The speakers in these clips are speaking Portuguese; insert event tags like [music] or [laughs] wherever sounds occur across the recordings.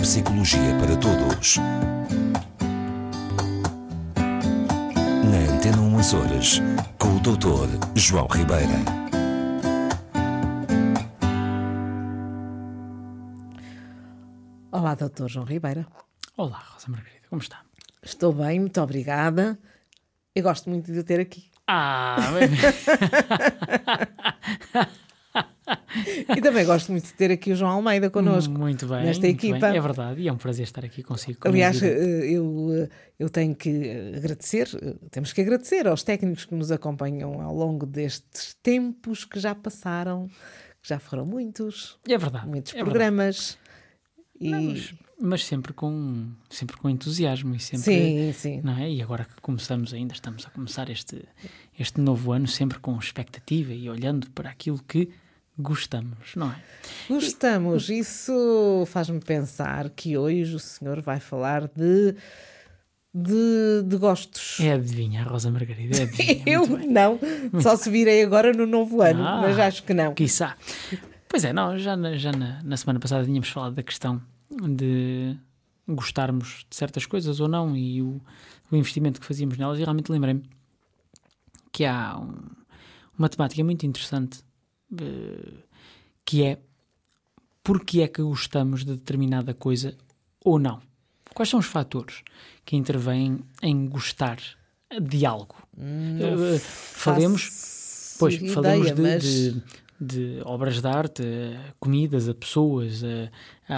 psicologia para todos. Na Antena 1 Açores, com o Dr. João Ribeira. Olá, doutor João Ribeira. Olá, Rosa Margarida, como está? Estou bem, muito obrigada. Eu gosto muito de o ter aqui. Ah, [laughs] [laughs] E também gosto muito de ter aqui o João Almeida connosco. muito bem. nesta muito equipa. bem. É verdade, e é um prazer estar aqui consigo. a Aliás, eh, eu, eh, eu tenho que agradecer, eh, temos que agradecer aos técnicos que nos acompanham ao longo destes tempos que já passaram, que já foram muitos, é verdade. muitos é verdade. programas. E... Mas, mas sempre com, sempre com entusiasmo e sempre. sim, sim. Não é? E agora que começamos ainda, estamos a começar este, este novo ano sempre com expectativa e olhando para aquilo que gostamos, não é? Gostamos. Isso faz-me pensar que hoje o senhor vai falar de, de, de gostos. É adivinha, Rosa Margarida, é adivinha. [laughs] Eu muito bem. não, só se virei agora no novo ano, Ah. mas acho que não. Quiçá. Pois é, não, já, na, já na, na semana passada tínhamos falado da questão de gostarmos de certas coisas ou não e o, o investimento que fazíamos nelas e realmente lembrei-me que há um- uma temática muito interessante que é porque é que gostamos de determinada coisa ou não. Quais são os fatores que intervêm em gostar de algo? Eh, falemos, Faço Pois, ideia, falamos de, mas de- de obras de arte, a comidas, a pessoas, a,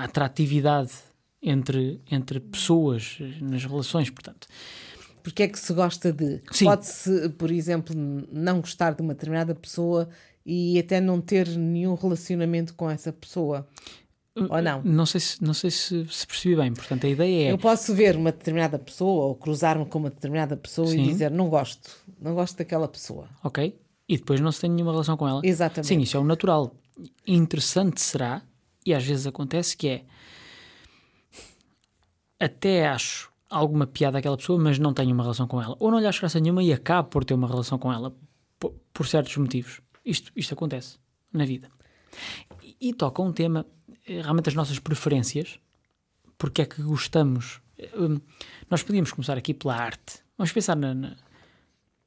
a atratividade entre, entre pessoas nas relações, portanto. porque é que se gosta de? Pode-se, por exemplo, não gostar de uma determinada pessoa e até não ter nenhum relacionamento com essa pessoa. Ou não? Não sei se, não sei se, se percebi bem, portanto a ideia é... Eu posso ver uma determinada pessoa ou cruzar-me com uma determinada pessoa Sim. e dizer não gosto, não gosto daquela pessoa. Ok? E depois não se tem nenhuma relação com ela. Exatamente. Sim, isso é o natural. Interessante será, e às vezes acontece, que é até acho alguma piada àquela pessoa, mas não tenho uma relação com ela. Ou não lhe acho graça nenhuma e acabo por ter uma relação com ela por, por certos motivos. Isto, isto acontece na vida. E, e toca um tema, eh, realmente as nossas preferências, porque é que gostamos. Hum, Nós podíamos começar aqui pela arte. Vamos pensar na, na,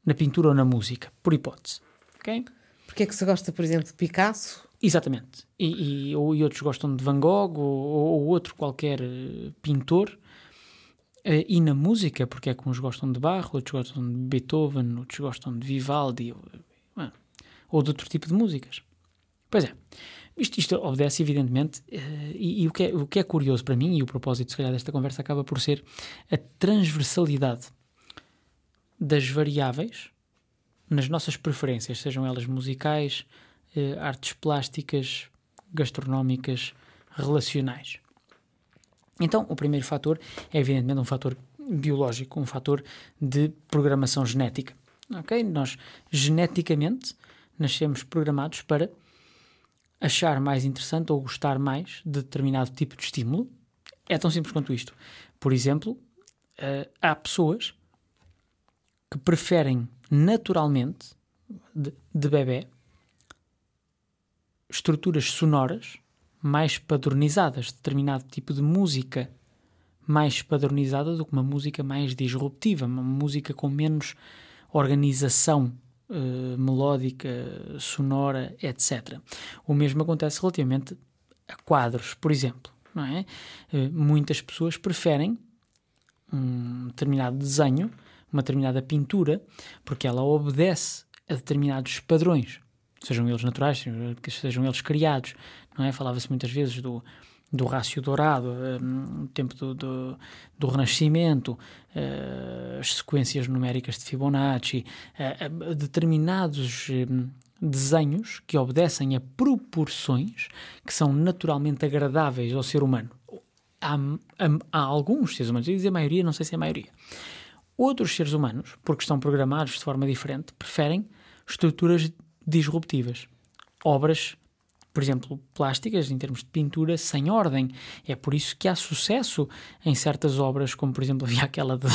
na pintura ou na música, por hipótese. ok? Porque é que se gosta, por exemplo, de Picasso? Exatamente. E, e, ou, e outros gostam de Van Gogh ou, ou- ou outro qualquer eh, pintor. Eh, e na música, porque é que uns gostam de Bach, outros gostam de Beethoven, outros gostam de Vivaldi ou, de outro tipo de músicas. Pois é. Isto, isto obedece, evidentemente, eh, e, e o, que é, o que é curioso para mim, e o propósito, se calhar, desta conversa acaba por ser a transversalidade das variáveis nas nossas preferências, sejam elas musicais, eh, artes plásticas, gastronómicas, relacionais. Então, o primeiro fator é evidentemente um fator biológico, um fator de programação genética. Ok? Nós geneticamente nascemos programados para achar mais interessante ou gostar mais de determinado tipo de estímulo. É tão simples quanto isto. Por exemplo, eh, há pessoas que preferem naturalmente, de, de bebê, estruturas sonoras mais padronizadas, determinado tipo de música mais padronizada do que uma música mais disruptiva, uma música com menos organização eh, melódica, sonora, etc. O mesmo acontece relativamente a quadros, por exemplo. Não é? Eh, muitas pessoas preferem um determinado desenho, uma determinada pintura, porque ela obedece a determinados padrões, sejam eles naturais, sejam- sejam eles criados. Não é? Falava-se muitas vezes do, do rácio dourado, hum, o tempo do, do, do Renascimento, eh, as sequências numéricas de Fibonacci, eh, eh, determinados desenhos que obedecem a proporções que são naturalmente agradáveis ao ser humano. Há, há- há alguns seres humanos, eu dizer a maioria, não sei se é a maioria. Outros seres humanos, porque estão programados de forma diferente, preferem estruturas disruptivas. Obras, por exemplo, plásticas, em termos de pintura, sem ordem. É por isso que há sucesso em certas obras, como por exemplo [laughs] havia aquela de,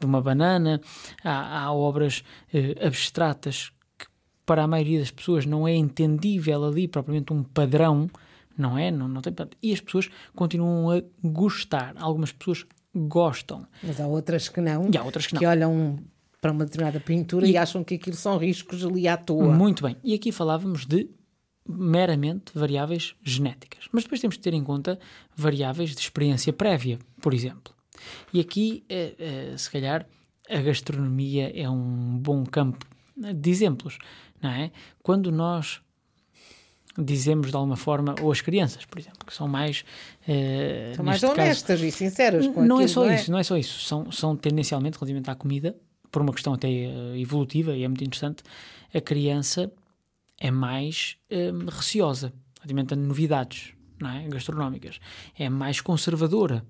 de uma banana. Há, há obras eh, abstratas que para a maioria das pessoas não é entendível ali propriamente um padrão não é? Não, não tem, e as pessoas continuam a gostar. Algumas pessoas gostam. Mas há outras que não. E há outras que não. Que olham para uma determinada pintura e, E- acham que aquilo são riscos ali à toa. Muito bem. E aqui falávamos de meramente variáveis genéticas. Mas depois temos de ter em conta variáveis de experiência prévia, por exemplo. E aqui, eh, eh, se calhar, a gastronomia é um bom campo de exemplos, não é? Quando nós dizemos de alguma forma, ou as crianças, por exemplo, que são mais. eh, São mais neste caso, honestas e sinceras com não é só isso, não é só isso. São, são tendencialmente, relativamente à comida, por uma questão até evolutiva e é muito interessante, a criança é mais eh, receosa relativamente a novidades não é? gastronómicas. É mais conservadora,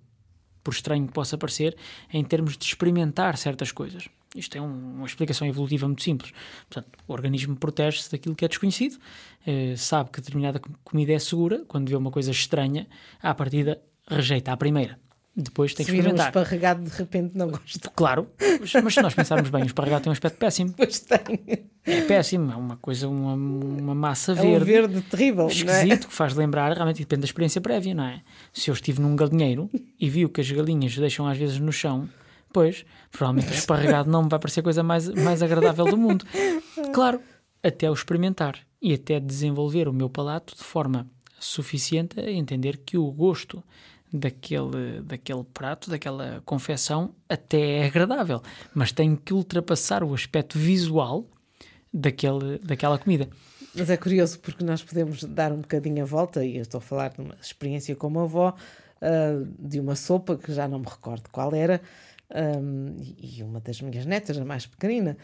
por estranho que possa parecer, em termos de experimentar certas coisas. Isto é um- uma explicação evolutiva muito simples. Portanto, o organismo protege-se daquilo que é desconhecido, eh, sabe que determinada com- comida é segura, quando vê uma coisa estranha, à partida rejeita à primeira. Depois tem que vir um experimentar. esparregado de repente não gosto. Claro, mas, se nós pensarmos bem, o esparregado tem um aspecto péssimo. [laughs] Pois tem. É péssimo, é uma coisa, uma, uma massa É um verde, verde terrível, é? esquisito, que faz lembrar, realmente depende da experiência prévia, não é? Se eu estive num galinheiro e vi o que as galinhas deixam às vezes no chão, pois, provavelmente o esparregado não me vai parecer a coisa mais, mais agradável do mundo. Claro, até o experimentar e até desenvolver o meu palato de forma suficiente a entender que o gosto daquele, daquele prato, daquela confecção, até é agradável, mas tem que ultrapassar o aspecto visual daquele, daquela comida. Mas é curioso porque nós podemos dar um bocadinho a volta, e eu estou a falar de uma experiência como avó, ah, de uma sopa que já não me recordo qual era, ahm, e e uma das minhas netas, a mais pequenina,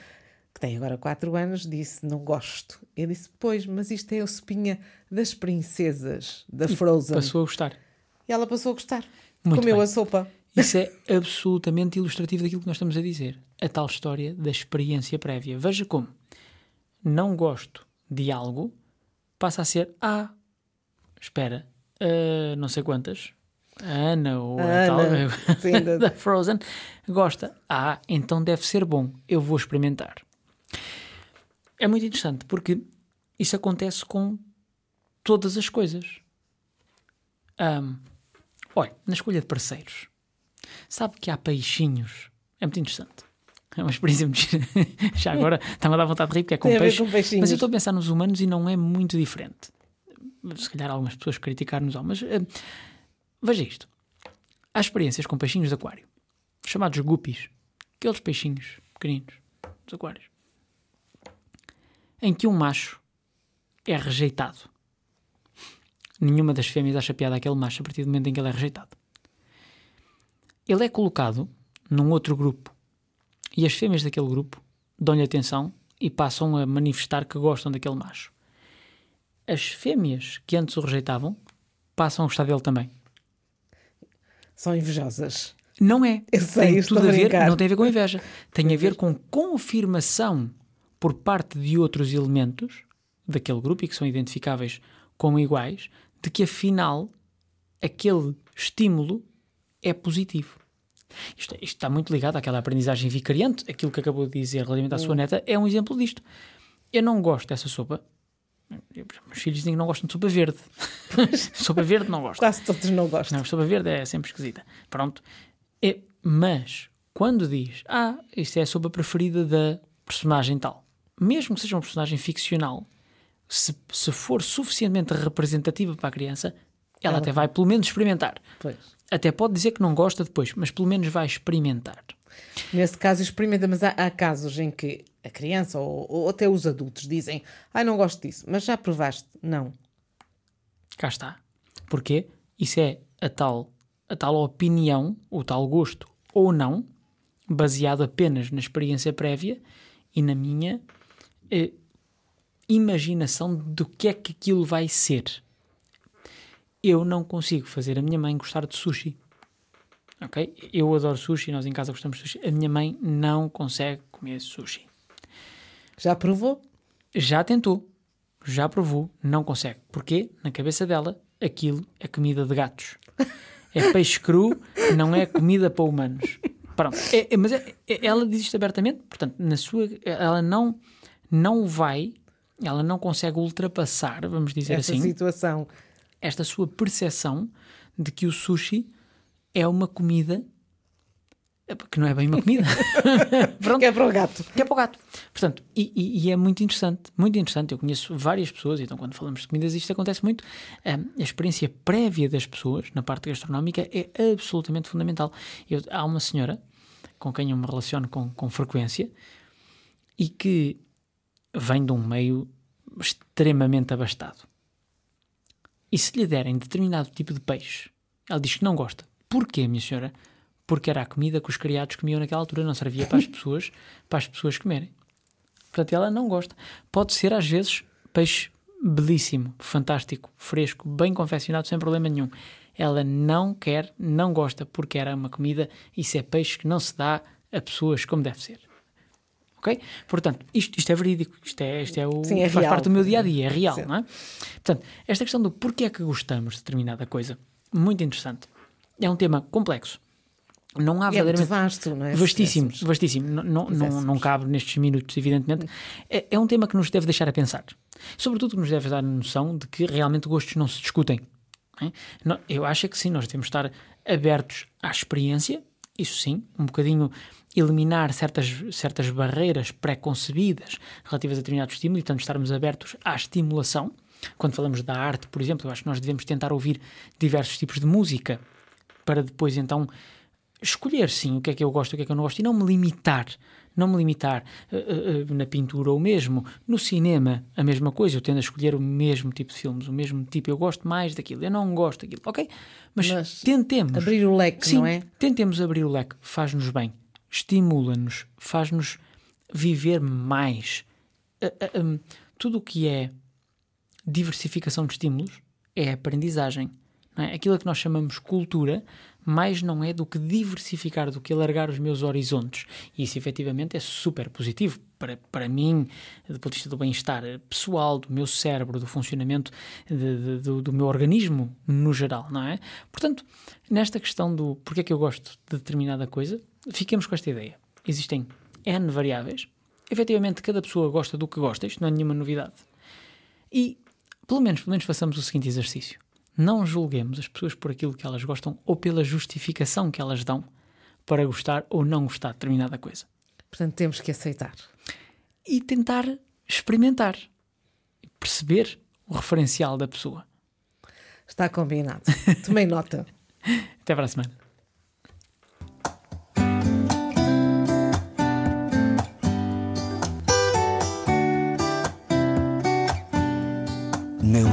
que tem agora 4 anos, disse: Não gosto. Eu disse: Pois, mas isto é a sopinha das princesas da Frozen. Passou a gostar. E ela passou a gostar. Muito Comeu bem. a sopa. Isso é absolutamente ilustrativo daquilo que nós estamos a dizer. A tal história da experiência prévia. Veja como não gosto de algo passa a ser ah, espera, ah, não sei quantas, a Ana ou a, A tal [laughs] sim, da- Frozen gosta. Ah, então deve ser bom. Eu vou experimentar. É muito interessante porque isso acontece com todas as coisas. Ahm, olha, na escolha de parceiros, sabe que há peixinhos. É muito interessante. É uma experiência muito gira. [laughs] Já agora está-me a dar vontade de rir porque é com Tem peixe. com peixinhos. Mas eu estou a pensar nos humanos e não é muito diferente. Se calhar algumas pessoas criticar-nos, ao, mas eh, veja isto. Há experiências com peixinhos de aquário, chamados guppies, aqueles peixinhos pequeninos dos aquários, em que um macho é rejeitado. Nenhuma das fêmeas acha piada àquele macho a partir do momento em que ele é rejeitado. Ele é colocado num outro grupo e as fêmeas daquele grupo dão-lhe atenção e passam a manifestar que gostam daquele macho. As fêmeas que antes o rejeitavam passam a gostar dele também. São invejosas. Não é. Eu sei, tem tudo a ver, não tem a ver com inveja. Tem a ver com confirmação por parte de outros elementos daquele grupo e que são identificáveis como iguais, de que afinal aquele estímulo é positivo. Isto, isto está muito ligado àquela aprendizagem vicariante, aquilo que acabou de dizer relativamente à sua neta é um exemplo disto. Eu não gosto dessa sopa. Eu, meus filhos dizem que não gostam de sopa verde. [laughs] sopa verde não gosto. Quase todos não gostam. Não, sopa verde é sempre esquisita. Pronto. É, mas, quando diz, ah, isto é a sopa preferida da personagem tal, mesmo que seja um personagem ficcional, se, se for suficientemente representativa para a criança, ela Ela até vai pelo menos experimentar. Pois. Até pode dizer que não gosta depois, mas pelo menos vai experimentar. Nesse caso, experimenta, mas há, há casos em que a criança ou, ou até os adultos dizem: Ai, não gosto disso, mas já provaste? Não. Cá está. Porquê? Isso é a tal, a tal opinião, o tal gosto ou não, baseado apenas na experiência prévia e na minha eh, imaginação do que é que aquilo vai ser. Eu não consigo fazer a minha mãe gostar de sushi. Ok? Eu adoro sushi, nós em casa gostamos de sushi. A minha mãe não consegue comer sushi. Já provou? Já tentou, já provou, não consegue. Porquê? Na cabeça dela, aquilo é comida de gatos. É peixe cru, não é comida para humanos. Pronto. É- é- mas é- é- ela diz isto abertamente, portanto, na sua, ela não, não vai, ela não consegue ultrapassar, vamos dizer Essa assim, situação. esta sua percepção de que o sushi é uma comida que não é bem uma comida. [laughs] Pronto. Que é para o gato. Que é para o gato. Portanto, e, e, e, é muito interessante, muito interessante. Eu conheço várias pessoas, então quando falamos de comidas isto acontece muito. a experiência prévia das pessoas na parte gastronómica é absolutamente fundamental. Eu, há uma senhora com quem eu me relaciono com, com frequência e que vem de um meio extremamente abastado. E se lhe derem determinado tipo de peixe, ela diz que não gosta. Porquê, minha senhora? porque era a comida que os criados comiam naquela altura, não servia para as [laughs] pessoas, para as pessoas comerem. Portanto, ela não gosta. Pode ser, às vezes, peixe belíssimo, fantástico, fresco, bem confeccionado, sem problema nenhum. Ela não quer, não gosta, porque era uma comida, isso é peixe que não se dá a pessoas como deve ser. Ok? Portanto, isto, isto é verídico, isto é, isto é o Sim, é faz real. parte do meu dia a dia, é real, Sim. não é? Portanto, esta questão do porquê é que gostamos de determinada coisa, muito interessante. É um tema complexo não há é verdadeiramente. vasto, não é? Vastíssimo, vastíssimo. Não, não, não, não cabe nestes minutos, evidentemente. É, é, um tema que nos deve deixar a pensar. Sobretudo que nos deve dar a noção de que realmente gostos não se discutem. É? Eu acho que sim, nós devemos estar abertos à experiência, isso sim, um bocadinho eliminar certas, certas barreiras pré-concebidas relativas a determinados estímulos e, portanto, estarmos abertos à estimulação. Quando falamos da arte, por exemplo, eu acho que nós devemos tentar ouvir diversos tipos de música para depois então escolher sim o que é que eu gosto, o que é que eu não gosto e não me limitar. Não me limitar uh, uh, na pintura ou mesmo no cinema, a mesma coisa. Eu tendo a escolher o mesmo tipo de filmes, o mesmo tipo. Eu gosto mais daquilo, eu não gosto daquilo, ok? Mas, Mas tentemos. Abrir o leque, sim, não é? Tentemos abrir o leque, faz-nos bem, estimula-nos, faz-nos viver mais. Uh, um, tudo o que é diversificação de estímulos é aprendizagem. É? Aquilo que nós chamamos cultura mais não é do que diversificar, do que alargar os meus horizontes. E isso efetivamente é super positivo para, para mim, do ponto de vista do bem-estar pessoal, do meu cérebro, do funcionamento de, de, do, do, meu organismo no geral, não é? Portanto, nesta questão do porquê é que eu gosto de determinada coisa, fiquemos com esta ideia. Existem N variáveis. Efetivamente, cada pessoa gosta do que gosta, isto não é nenhuma novidade. E, pelo menos, pelo menos façamos o seguinte exercício não julguemos as pessoas por aquilo que elas gostam ou pela justificação que elas dão para gostar ou não gostar de determinada coisa. Portanto, temos que aceitar. E tentar experimentar, perceber o referencial da pessoa. Está combinado. Tomei nota. [laughs] Até para a semana.